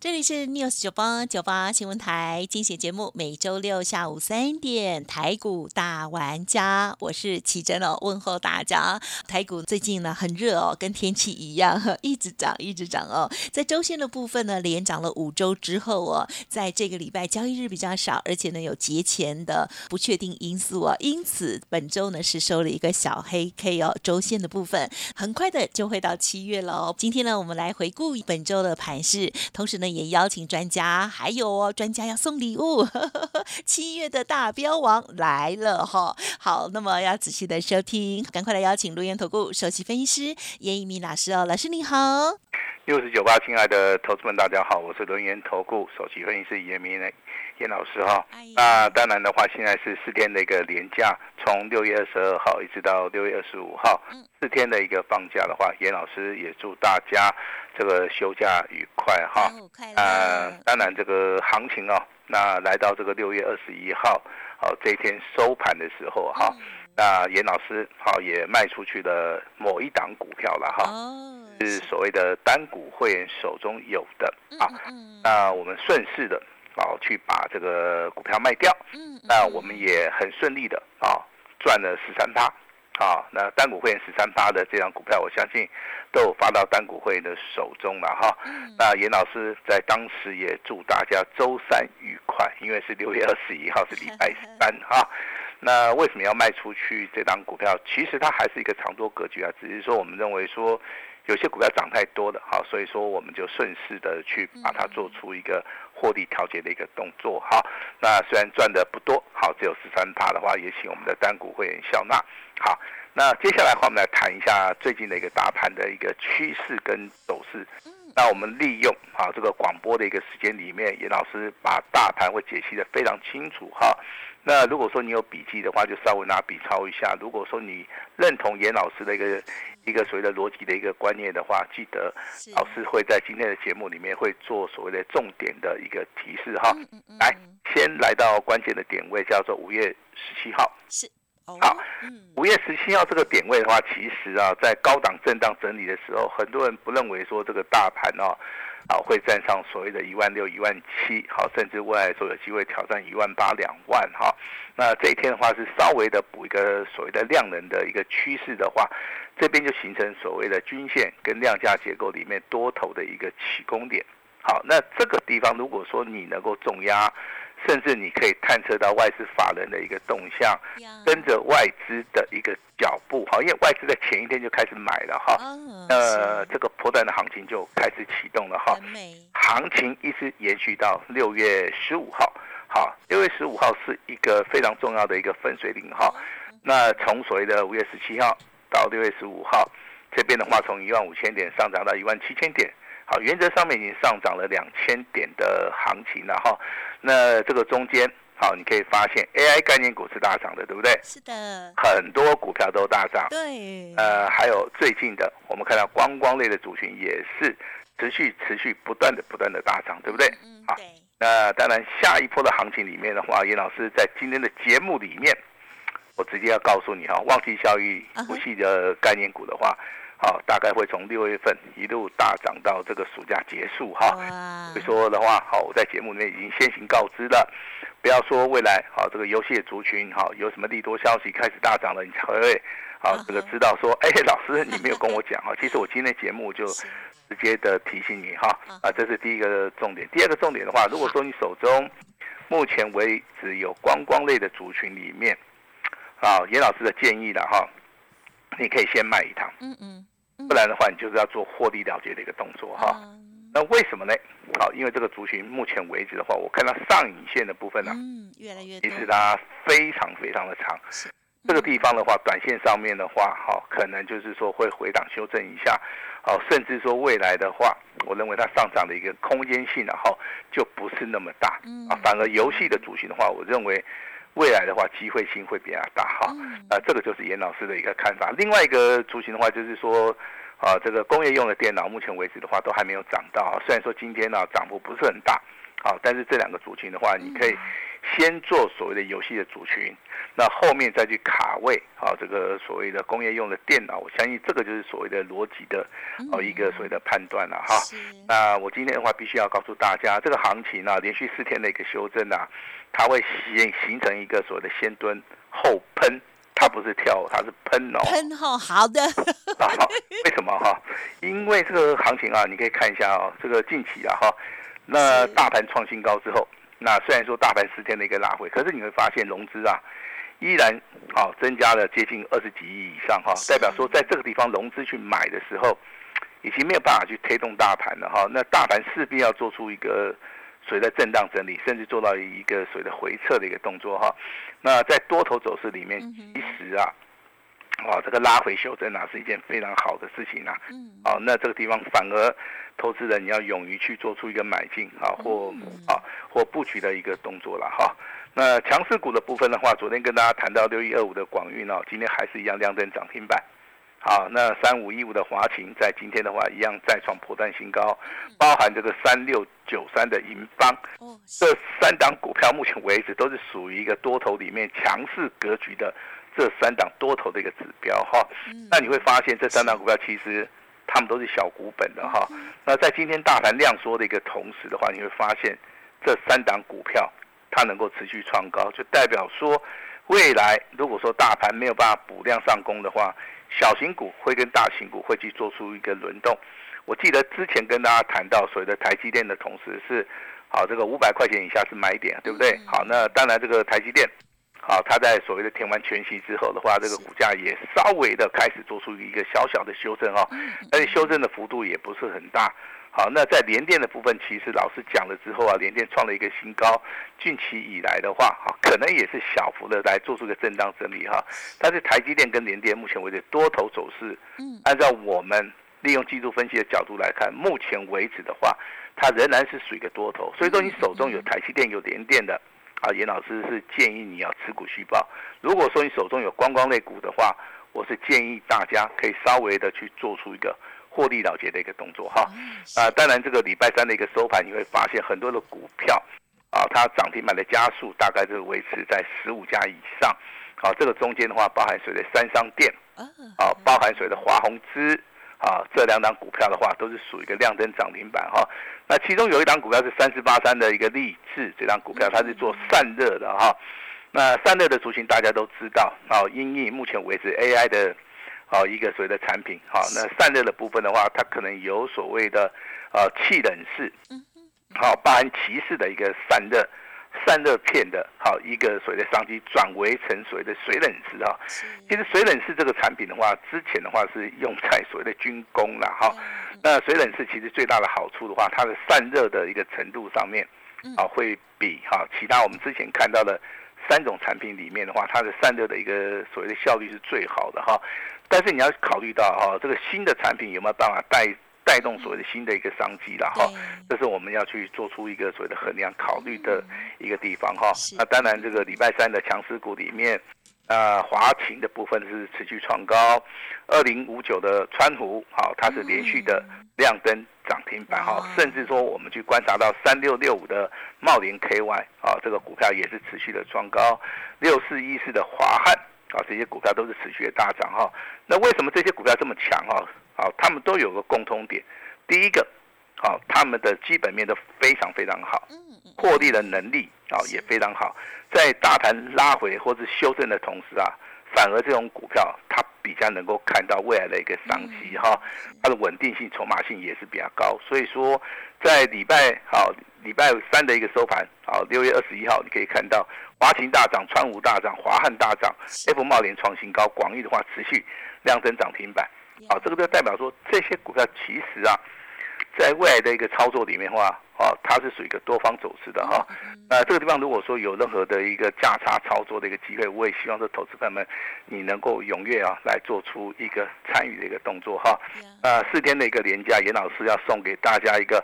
这里是 News 九八九八新闻台精选节目，每周六下午三点台股大玩家，我是奇珍哦，问候大家。台股最近呢很热哦，跟天气一样，一直涨一直涨哦。在周线的部分呢，连涨了五周之后哦，在这个礼拜交易日比较少，而且呢有节前的不确定因素哦，因此本周呢是收了一个小黑 K 哦。周线的部分很快的就会到七月了哦。今天呢，我们来回顾本周的盘势，同时呢。也邀请专家，还有哦，专家要送礼物。七月的大标王来了哈，好，那么要仔细的收听，赶快来邀请轮岩投顾首席分析师严一鸣老师哦，老师你好。六十九八，亲爱的投资们，大家好，我是轮研投顾首席分析师严明严老师哈。那当然的话，现在是四天的一个连假，从六月二十二号一直到六月二十五号，四天的一个放假的话，严老师也祝大家这个休假愉快哈。啊，当然这个行情哦，那来到这个六月二十一号，好这一天收盘的时候哈，那严老师好也卖出去了某一档股票了哈。是所谓的单股会员手中有的啊，那我们顺势的啊去把这个股票卖掉，嗯那我们也很顺利的啊赚了十三趴啊，那单股会员十三趴的这张股票，我相信都有发到单股会员的手中了哈。那严老师在当时也祝大家周三愉快，因为是六月二十一号是礼拜三 哈。那为什么要卖出去这张股票？其实它还是一个长多格局啊，只是说我们认为说。有些股票涨太多了，好，所以说我们就顺势的去把它做出一个获利调节的一个动作，好，那虽然赚的不多，好，只有十三趴的话，也请我们的单股会员笑纳，好，那接下来的话，我们来谈一下最近的一个大盘的一个趋势跟走势，那我们利用啊这个广播的一个时间里面，严老师把大盘会解析的非常清楚，哈。那如果说你有笔记的话，就稍微拿笔抄一下。如果说你认同严老师的一个一个所谓的逻辑的一个观念的话，记得老师会在今天的节目里面会做所谓的重点的一个提示哈。来，先来到关键的点位，叫做五月十七号。是，好，五月十七号这个点位的话，其实啊，在高档震荡整理的时候，很多人不认为说这个大盘哦。好，会站上所谓的一万六、一万七，好，甚至未来说有机会挑战一万八、两万，哈。那这一天的话是稍微的补一个所谓的量能的一个趋势的话，这边就形成所谓的均线跟量价结构里面多头的一个起攻点。好，那这个地方如果说你能够重压。甚至你可以探测到外资法人的一个动向，跟着外资的一个脚步，哈，因为外资在前一天就开始买了，哈，呃，这个破断的行情就开始启动了，哈，行情一直延续到六月十五号，好，六月十五号是一个非常重要的一个分水岭，哈，那从所谓的五月十七号到六月十五号，这边的话从一万五千点上涨到一万七千点。好，原则上面已经上涨了两千点的行情了哈。那这个中间，好，你可以发现 AI 概念股是大涨的，对不对？是的。很多股票都大涨。对。呃，还有最近的，我们看到观光类的族群也是持续持续不断的不断的大涨，对不对？嗯，对。那当然，下一波的行情里面的话，严老师在今天的节目里面，我直接要告诉你哈，旺季效益不系的概念股的话。好，大概会从六月份一路大涨到这个暑假结束哈。所以说的话，好，我在节目里面已经先行告知了，不要说未来好这个游戏族群好有什么利多消息开始大涨了，你才会好这个知道说，哎，老师你没有跟我讲哈。其实我今天节目就直接的提醒你哈，啊，这是第一个重点。第二个重点的话，如果说你手中目前为止有观光类的族群里面，啊，严老师的建议了哈。你可以先卖一趟，嗯嗯，不然的话，你就是要做获利了结的一个动作哈。那为什么呢？好，因为这个族群目前为止的话，我看到上影线的部分呢，嗯，越来越，其实它非常非常的长。这个地方的话，短线上面的话，好，可能就是说会回档修正一下，好，甚至说未来的话，我认为它上涨的一个空间性然后就不是那么大，啊，反而游戏的族群的话，我认为。未来的话机会性会比较大哈。啊，这个就是严老师的一个看法。另外一个族群的话，就是说。啊，这个工业用的电脑，目前为止的话都还没有涨到。虽然说今天呢涨幅不是很大，啊，但是这两个族群的话，你可以先做所谓的游戏的族群，那后面再去卡位啊，这个所谓的工业用的电脑，我相信这个就是所谓的逻辑的哦一个所谓的判断了哈。那我今天的话必须要告诉大家，这个行情啊连续四天的一个修正啊，它会形形成一个所谓的先蹲后喷。它不是跳，它是喷哦。喷哦，好的。为什么哈？因为这个行情啊，你可以看一下哦，这个近期啊哈，那大盘创新高之后，那虽然说大盘十天的一个拉回，可是你会发现融资啊，依然啊增加了接近二十几亿以上哈，代表说在这个地方融资去买的时候，已经没有办法去推动大盘了哈。那大盘势必要做出一个。随着震荡整理，甚至做到一个所谓的回撤的一个动作哈，那在多头走势里面，其实啊，哇，这个拉回修正啊是一件非常好的事情啊。嗯。哦，那这个地方反而投资人你要勇于去做出一个买进啊，或啊或布局的一个动作了哈。那强势股的部分的话，昨天跟大家谈到六一二五的广运哦，今天还是一样亮灯涨停板。好，那三五一五的华勤在今天的话一样再创破断新高，包含这个三六九三的银邦，这三档股票目前为止都是属于一个多头里面强势格局的这三档多头的一个指标哈。那你会发现这三档股票其实他们都是小股本的哈。那在今天大盘量缩的一个同时的话，你会发现这三档股票它能够持续创高，就代表说未来如果说大盘没有办法补量上攻的话。小型股会跟大型股会去做出一个轮动。我记得之前跟大家谈到所谓的台积电的同时是，好这个五百块钱以下是买点，对不对？好，那当然这个台积电，好它在所谓的填完全息之后的话，这个股价也稍微的开始做出一个小小的修正哦，而且修正的幅度也不是很大。好，那在联电的部分，其实老师讲了之后啊，联电创了一个新高。近期以来的话，哈，可能也是小幅的来做出个震荡整理哈。但是台积电跟联电目前为止多头走势，嗯，按照我们利用技术分析的角度来看，目前为止的话，它仍然是属于一个多头。所以说，你手中有台积电、有联电的，啊，严老师是建议你要持股续报。如果说你手中有观光类股的话，我是建议大家可以稍微的去做出一个。获利了结的一个动作哈，啊，当然这个礼拜三的一个收盘，你会发现很多的股票啊，它涨停板的加速大概是维持在十五家以上，好，这个中间的话包含谁的三商店，啊，包含谁的华宏资，啊，这两档股票的话都是属于一个亮灯涨停板哈，那其中有一档股票是三四八三的一个励志，这档股票它是做散热的哈，那散热的族群大家都知道，啊，因应目前为止 AI 的。好，一个所谓的产品，好，那散热的部分的话，它可能有所谓的呃气冷式，好，包含骑士的一个散热散热片的，好一个所谓的商机转为成所谓的水冷式啊。其实水冷式这个产品的话，之前的话是用在所谓的军工了哈。那水冷式其实最大的好处的话，它的散热的一个程度上面，啊会比哈其他我们之前看到的三种产品里面的话，它的散热的一个所谓的效率是最好的哈。但是你要考虑到哈，这个新的产品有没有办法带带动所谓的新的一个商机了哈？这是我们要去做出一个所谓的衡量考虑的一个地方哈。那当然，这个礼拜三的强势股里面，啊，华勤的部分是持续创高，二零五九的川湖好，它是连续的亮灯涨停板哈，甚至说我们去观察到三六六五的茂林 KY 啊，这个股票也是持续的创高，六四一四的华汉。啊，这些股票都是持续的大涨哈。那为什么这些股票这么强哈？啊，他们都有个共通点，第一个，啊，他们的基本面都非常非常好，获利的能力啊也非常好。在大盘拉回或是修正的同时啊，反而这种股票它比较能够看到未来的一个商机哈，它的稳定性、筹码性也是比较高。所以说，在礼拜好礼拜三的一个收盘，好六月二十一号，你可以看到。华勤大涨，川武大涨，华汉大涨，F 茂联创新高，广义的话持续量增涨停板。好，这个就代表说这些股票其实啊，在未来的一个操作里面的话，啊，它是属于一个多方走势的哈。那这个地方如果说有任何的一个价差操作的一个机会，我也希望说投资朋友们你能够踊跃啊来做出一个参与的一个动作哈。啊，四天的一个连假，严老师要送给大家一个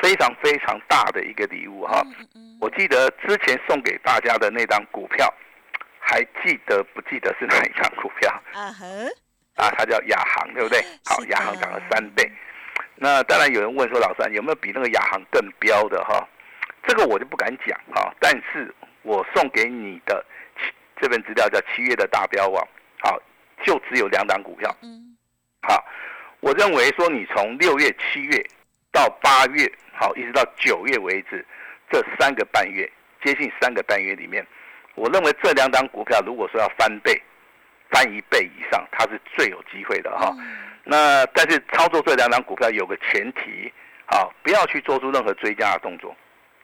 非常非常大的一个礼物哈。我记得之前送给大家的那张股票，还记得不记得是哪一张股票？啊呵，啊，它叫亚航，对不对？好，亚航涨了三倍。那当然有人问说，老三有没有比那个亚航更标的哈？这个我就不敢讲哈。但是我送给你的这份资料叫七月的大标网，好，就只有两档股票。嗯，好，我认为说你从六月、七月到八月，好，一直到九月为止，这三个半月，接近三个半月里面，我认为这两档股票如果说要翻倍、翻一倍以上，它是最有机会的哈。那但是操作这两档股票有个前提，好，不要去做出任何追加的动作，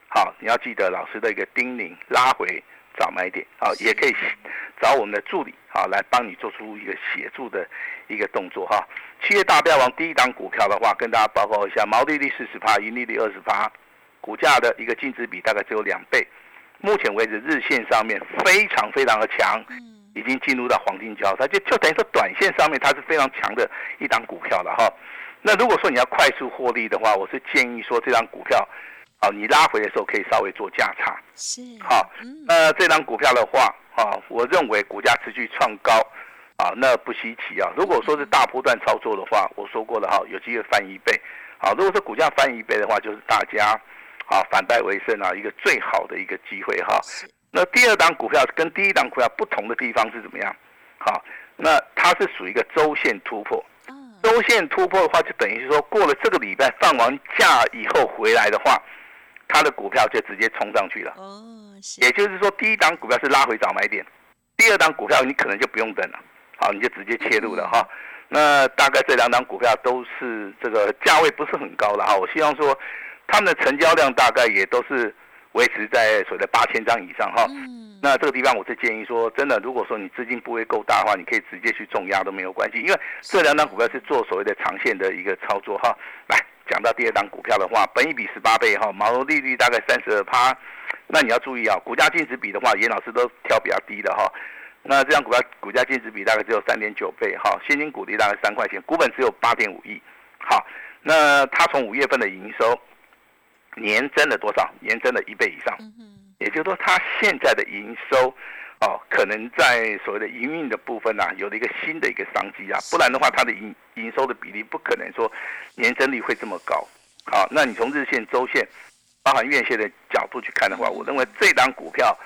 好，你要记得老师的一个叮咛，拉回找买点，好，也可以找我们的助理，好，来帮你做出一个协助的一个动作哈。七月大标王第一档股票的话，跟大家报告一下，毛利率四十趴，盈利率二十趴，股价的一个净值比大概只有两倍，目前为止日线上面非常非常的强。已经进入到黄金交叉，就就等于说短线上面它是非常强的一档股票了哈。那如果说你要快速获利的话，我是建议说这张股票，啊，你拉回的时候可以稍微做价差。是。好，那这张股票的话，啊，我认为股价持续创高，啊，那不稀奇啊。如果说是大波段操作的话，我说过了哈，有机会翻一倍。好，如果说股价翻一倍的话，就是大家，啊，反败为胜啊，一个最好的一个机会哈。那第二档股票跟第一档股票不同的地方是怎么样？好，那它是属于一个周线突破。周线突破的话，就等于是说过了这个礼拜放完假以后回来的话，它的股票就直接冲上去了。哦，是。也就是说，第一档股票是拉回早买点，第二档股票你可能就不用等了，好，你就直接切入了哈。那大概这两档股票都是这个价位不是很高了哈。我希望说，他们的成交量大概也都是。维持在所谓的八千张以上哈，嗯那这个地方我是建议说，真的，如果说你资金部位够大的话，你可以直接去重压都没有关系，因为这两档股票是做所谓的长线的一个操作哈。来讲到第二档股票的话，本益比十八倍哈，毛利率大概三十二趴，那你要注意啊，股价净值比的话，严老师都挑比较低的哈。那这张股票股价净值比大概只有三点九倍哈，现金股利大概三块钱，股本只有八点五亿。好，那它从五月份的营收。年增了多少？年增了一倍以上，也就是说，它现在的营收，哦，可能在所谓的营运的部分呢，有了一个新的一个商机啊，不然的话，它的营营收的比例不可能说年增率会这么高。好，那你从日线、周线，包含月线的角度去看的话，我认为这档股票。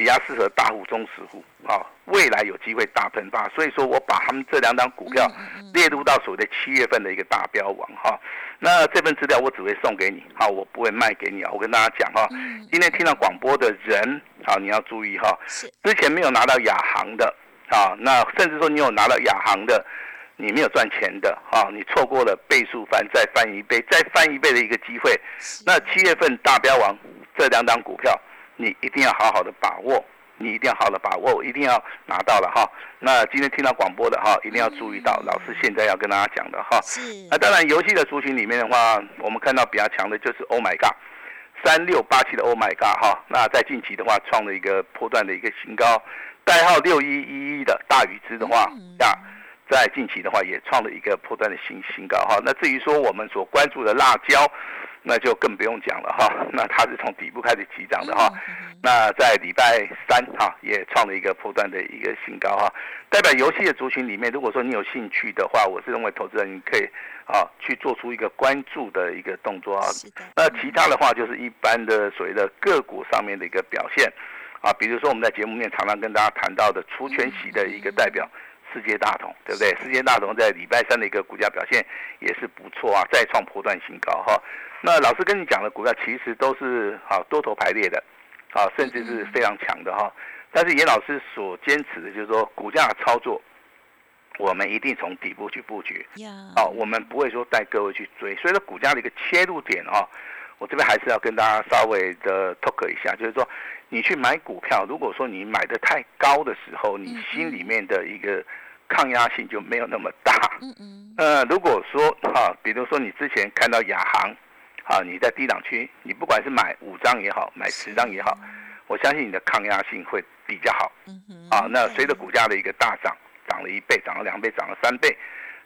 比较适合大户、中实户，啊，未来有机会大喷发，所以说我把他们这两档股票列入到所谓的七月份的一个大标王哈。那这份资料我只会送给你，好，我不会卖给你啊。我跟大家讲哈，今天听到广播的人，好，你要注意哈，之前没有拿到亚航的，啊，那甚至说你有拿到亚航的，你没有赚钱的，啊，你错过了倍数翻再翻一倍、再翻一倍的一个机会。那七月份大标王这两档股票。你一定要好好的把握，你一定要好好的把握，一定要拿到了哈。那今天听到广播的哈，一定要注意到，老师现在要跟大家讲的哈。是。那当然，游戏的族群里面的话，我们看到比较强的就是 Oh My God，三六八七的 Oh My God 哈。那在近期的话，创了一个破段的一个新高，代号六一一一的大禹之的话，呀，在近期的话也创了一个破断的新新高哈。那至于说我们所关注的辣椒。那就更不用讲了哈，那它是从底部开始起涨的哈，那在礼拜三哈也创了一个破断的一个新高哈，代表游戏的族群里面，如果说你有兴趣的话，我是认为投资人你可以啊去做出一个关注的一个动作啊，那其他的话就是一般的所谓的个股上面的一个表现啊，比如说我们在节目面常常跟大家谈到的除权息的一个代表。世界大同，对不对？世界大同在礼拜三的一个股价表现也是不错啊，再创破断新高哈。那老师跟你讲的股票其实都是啊多头排列的，啊甚至是非常强的哈。但是严老师所坚持的就是说股价操作，我们一定从底部去布局，啊我们不会说带各位去追。所以说股价的一个切入点哈，我这边还是要跟大家稍微的 talk 一下，就是说。你去买股票，如果说你买的太高的时候，你心里面的一个抗压性就没有那么大。嗯嗯。呃，如果说哈，比如说你之前看到亚航，啊，你在低档区，你不管是买五张也好，买十张也好，我相信你的抗压性会比较好。嗯啊，那随着股价的一个大涨，涨了一倍，涨了两倍，涨了三倍，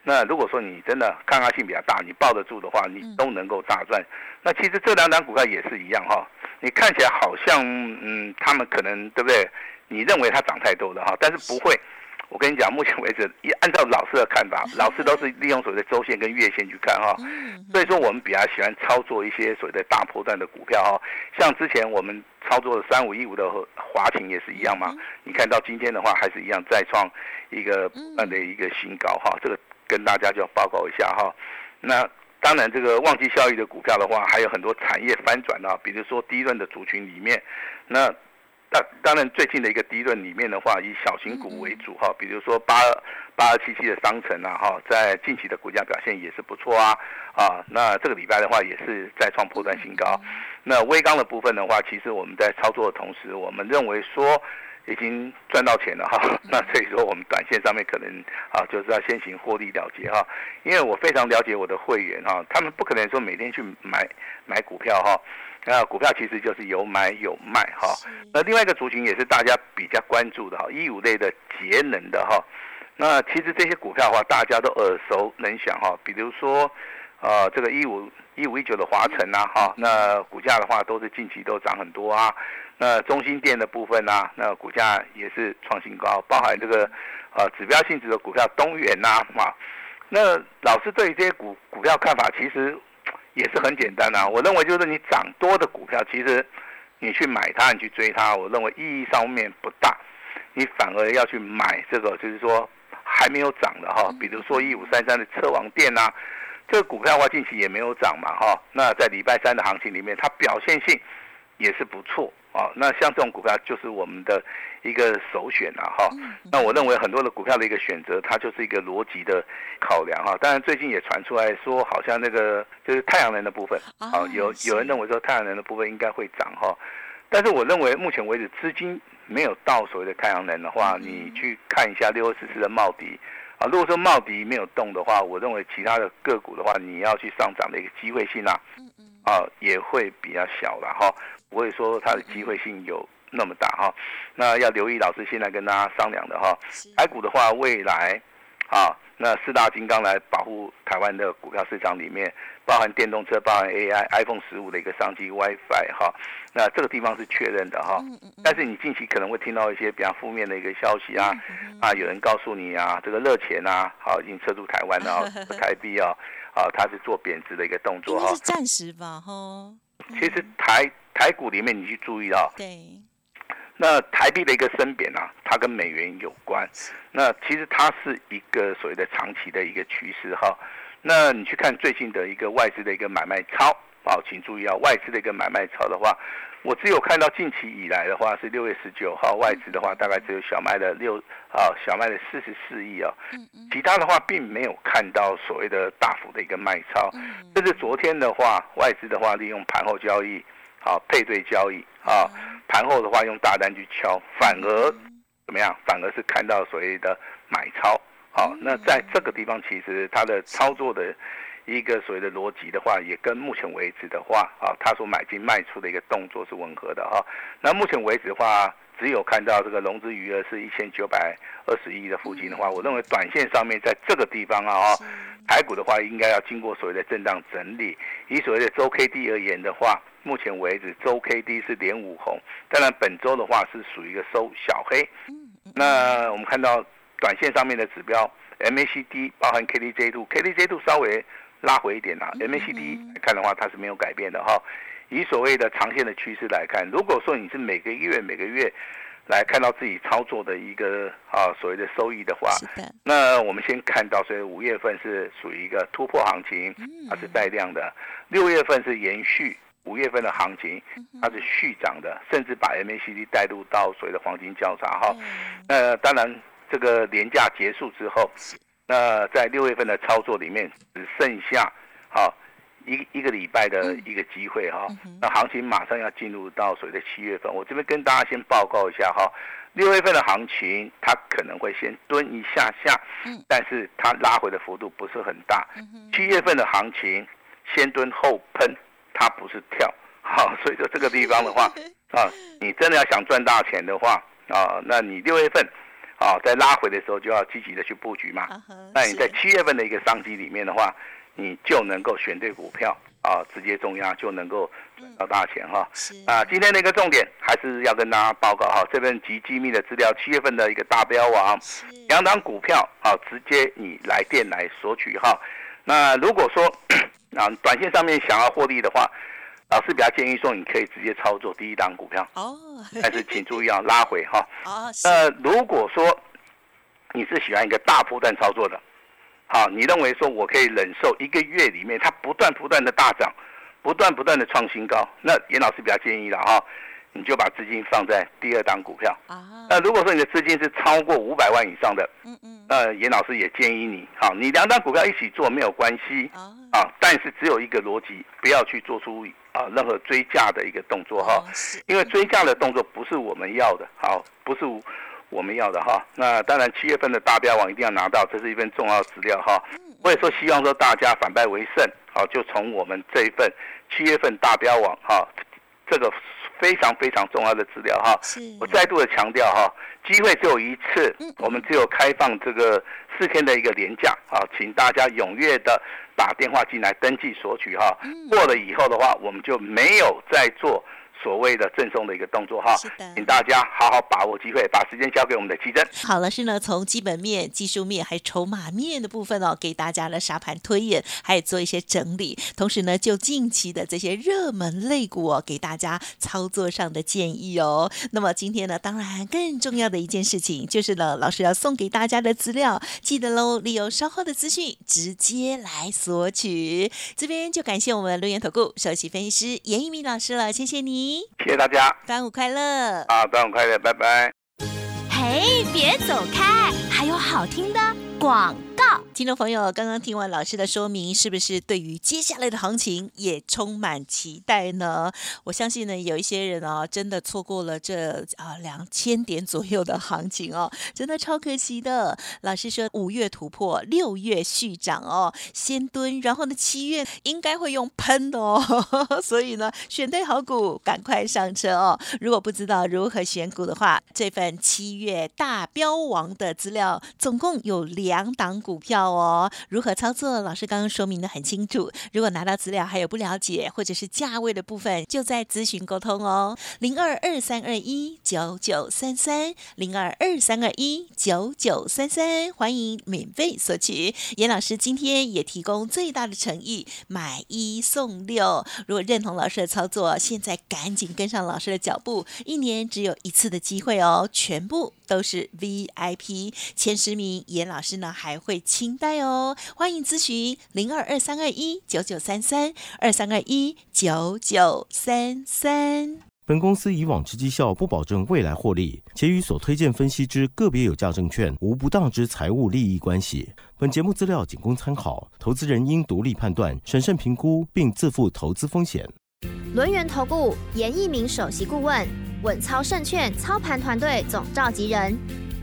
那如果说你真的抗压性比较大，你抱得住的话，你都能够大赚。那其实这两档股票也是一样哈，你看起来好像嗯，他们可能对不对？你认为它涨太多了哈，但是不会。我跟你讲，目前为止，一按照老师的看法，老师都是利用所谓的周线跟月线去看哈。所以说，我们比较喜欢操作一些所谓的大波段的股票哈。像之前我们操作的三五一五的华勤也是一样嘛。你看到今天的话，还是一样再创一个慢的一个新高哈。这个跟大家就要报告一下哈。那当然，这个旺季效益的股票的话，还有很多产业翻转啊，比如说低润的族群里面，那。那当然，最近的一个低论里面的话，以小型股为主哈，比如说八八二七七的商城啊哈，在近期的股价表现也是不错啊啊，那这个礼拜的话也是再创破断新高。那微钢的部分的话，其实我们在操作的同时，我们认为说已经赚到钱了哈，那所以说我们短线上面可能啊就是要先行获利了结哈，因为我非常了解我的会员哈，他们不可能说每天去买买股票哈。那股票其实就是有买有卖哈，那另外一个族群也是大家比较关注的哈，一五类的节能的哈，那其实这些股票的话，大家都耳熟能详哈，比如说，呃，这个一五一五一九的华晨呐哈，那股价的话都是近期都涨很多啊，那中心店的部分呐，那股价也是创新高，包含这个呃指标性质的股票东元呐嘛，那老师对于这些股股票看法其实。也是很简单啊，我认为就是你涨多的股票，其实你去买它，你去追它，我认为意义上面不大。你反而要去买这个，就是说还没有涨的哈，比如说一五三三的车王店呐，这个股票的话近期也没有涨嘛哈。那在礼拜三的行情里面，它表现性也是不错。哦，那像这种股票就是我们的一个首选啊，哈。那我认为很多的股票的一个选择，它就是一个逻辑的考量哈。当然最近也传出来说，好像那个就是太阳能的部分，啊，有有人认为说太阳能的部分应该会涨哈。但是我认为目前为止资金没有到所谓的太阳能的话，你去看一下六二四四的茂迪啊，如果说茂迪没有动的话，我认为其他的个股的话，你要去上涨的一个机会性啊，啊，也会比较小了哈。不会说它的机会性有那么大哈，那要留意老师现在跟大家商量的哈，台股的话未来，啊，那四大金刚来保护台湾的股票市场里面，包含电动车、包含 AI、iPhone 十五的一个商机、WiFi 哈，那这个地方是确认的哈，但是你近期可能会听到一些比较负面的一个消息啊，啊，有人告诉你啊，这个热钱啊，好已经撤出台湾了，台币啊，啊，它是做贬值的一个动作哈，是暂时吧哈，其实台。台股里面，你去注意到，对，那台币的一个升贬啊，它跟美元有关。那其实它是一个所谓的长期的一个趋势哈。那你去看最近的一个外资的一个买卖超好，请注意啊，外资的一个买卖超的话，我只有看到近期以来的话是六月十九号外资的话，大概只有小麦的六啊小麦的四十四亿啊，其他的话并没有看到所谓的大幅的一个卖超。这是昨天的话，外资的话利用盘后交易。好，配对交易啊，盘后的话用大单去敲，反而怎么样？反而是看到所谓的买超。好，那在这个地方，其实它的操作的一个所谓的逻辑的话，也跟目前为止的话，啊，他所买进卖出的一个动作是吻合的哈。那目前为止的话，只有看到这个融资余额是一千九百二十亿的附近的话，我认为短线上面在这个地方啊，哦，台股的话应该要经过所谓的震荡整理。以所谓的周 K D 而言的话，目前为止，周 K D 是连五红，当然本周的话是属于一个收小黑。那我们看到短线上面的指标 M A C D 包含 K D J 度，K D J 度稍微拉回一点啊，M A C D 来看的话，它是没有改变的哈。以所谓的长线的趋势来看，如果说你是每个月每个月来看到自己操作的一个啊所谓的收益的话，那我们先看到，所以五月份是属于一个突破行情，它是带量的；六月份是延续。五月份的行情，它是续涨的，甚至把 MACD 带入到所谓的黄金交叉哈。那当然，这个年假结束之后，那在六月份的操作里面只剩下好一一个礼拜的一个机会哈。那行情马上要进入到所谓的七月份，我这边跟大家先报告一下哈。六月份的行情，它可能会先蹲一下下，但是它拉回的幅度不是很大。七月份的行情，先蹲后喷。它不是跳，好，所以说这个地方的话，啊，你真的要想赚大钱的话，啊，那你六月份，啊，在拉回的时候就要积极的去布局嘛。那你在七月份的一个商机里面的话，你就能够选对股票啊，直接重压就能够赚到大钱哈。啊，今天的一个重点还是要跟大家报告哈，这份极机密的资料，七月份的一个大标王，两档股票啊，直接你来电来索取哈。那如果说 啊，短线上面想要获利的话，老师比较建议说，你可以直接操作第一档股票哦，但是请注意啊拉回哈。哦，那如果说你是喜欢一个大波段操作的，好，你认为说我可以忍受一个月里面它不断不断的大涨，不断不断的创新高，那严老师比较建议了哈。你就把资金放在第二档股票啊。那如果说你的资金是超过五百万以上的，嗯嗯，那严老师也建议你，好，你两档股票一起做没有关系啊，但是只有一个逻辑，不要去做出啊任何追价的一个动作哈，因为追价的动作不是我们要的，好，不是我们要的哈。那当然七月份的大标网一定要拿到，这是一份重要资料哈。我也说希望说大家反败为胜，好，就从我们这一份七月份大标网哈，这个。非常非常重要的资料哈，我再度的强调哈，机会只有一次，我们只有开放这个四天的一个廉价啊，请大家踊跃的打电话进来登记索取哈，过了以后的话，我们就没有再做。所谓的赠送的一个动作哈，请大家好好把握机会，把时间交给我们的奇珍。好了，是呢，从基本面、技术面还有筹码面的部分哦，给大家的沙盘推演，还有做一些整理。同时呢，就近期的这些热门类股哦，给大家操作上的建议哦。那么今天呢，当然更重要的一件事情就是呢，老师要送给大家的资料，记得喽，利用稍后的资讯直接来索取。这边就感谢我们留言投顾首席分析师严一鸣老师了，谢谢你。谢谢大家，端午快乐！啊，端午快乐，拜拜。嘿，别走开，还有好听的广。听众朋友，刚刚听完老师的说明，是不是对于接下来的行情也充满期待呢？我相信呢，有一些人哦，真的错过了这啊两千点左右的行情哦，真的超可惜的。老师说五月突破，六月续涨哦，先蹲，然后呢七月应该会用喷的哦，所以呢选对好股，赶快上车哦。如果不知道如何选股的话，这份七月大标王的资料总共有两档股。股票哦，如何操作？老师刚刚说明的很清楚。如果拿到资料还有不了解，或者是价位的部分，就在咨询沟通哦。零二二三二一九九三三，零二二三二一九九三三，欢迎免费索取。严老师今天也提供最大的诚意，买一送六。如果认同老师的操作，现在赶紧跟上老师的脚步。一年只有一次的机会哦，全部都是 VIP 前十名。严老师呢还会。清代哦，欢迎咨询零二二三二一九九三三二三二一九九三三。本公司以往之绩效不保证未来获利，且与所推荐分析之个别有价证券无不当之财务利益关系。本节目资料仅供参考，投资人应独立判断、审慎评估，并自负投资风险。轮源投顾严一鸣首席顾问，稳操胜券操盘团队总召集人。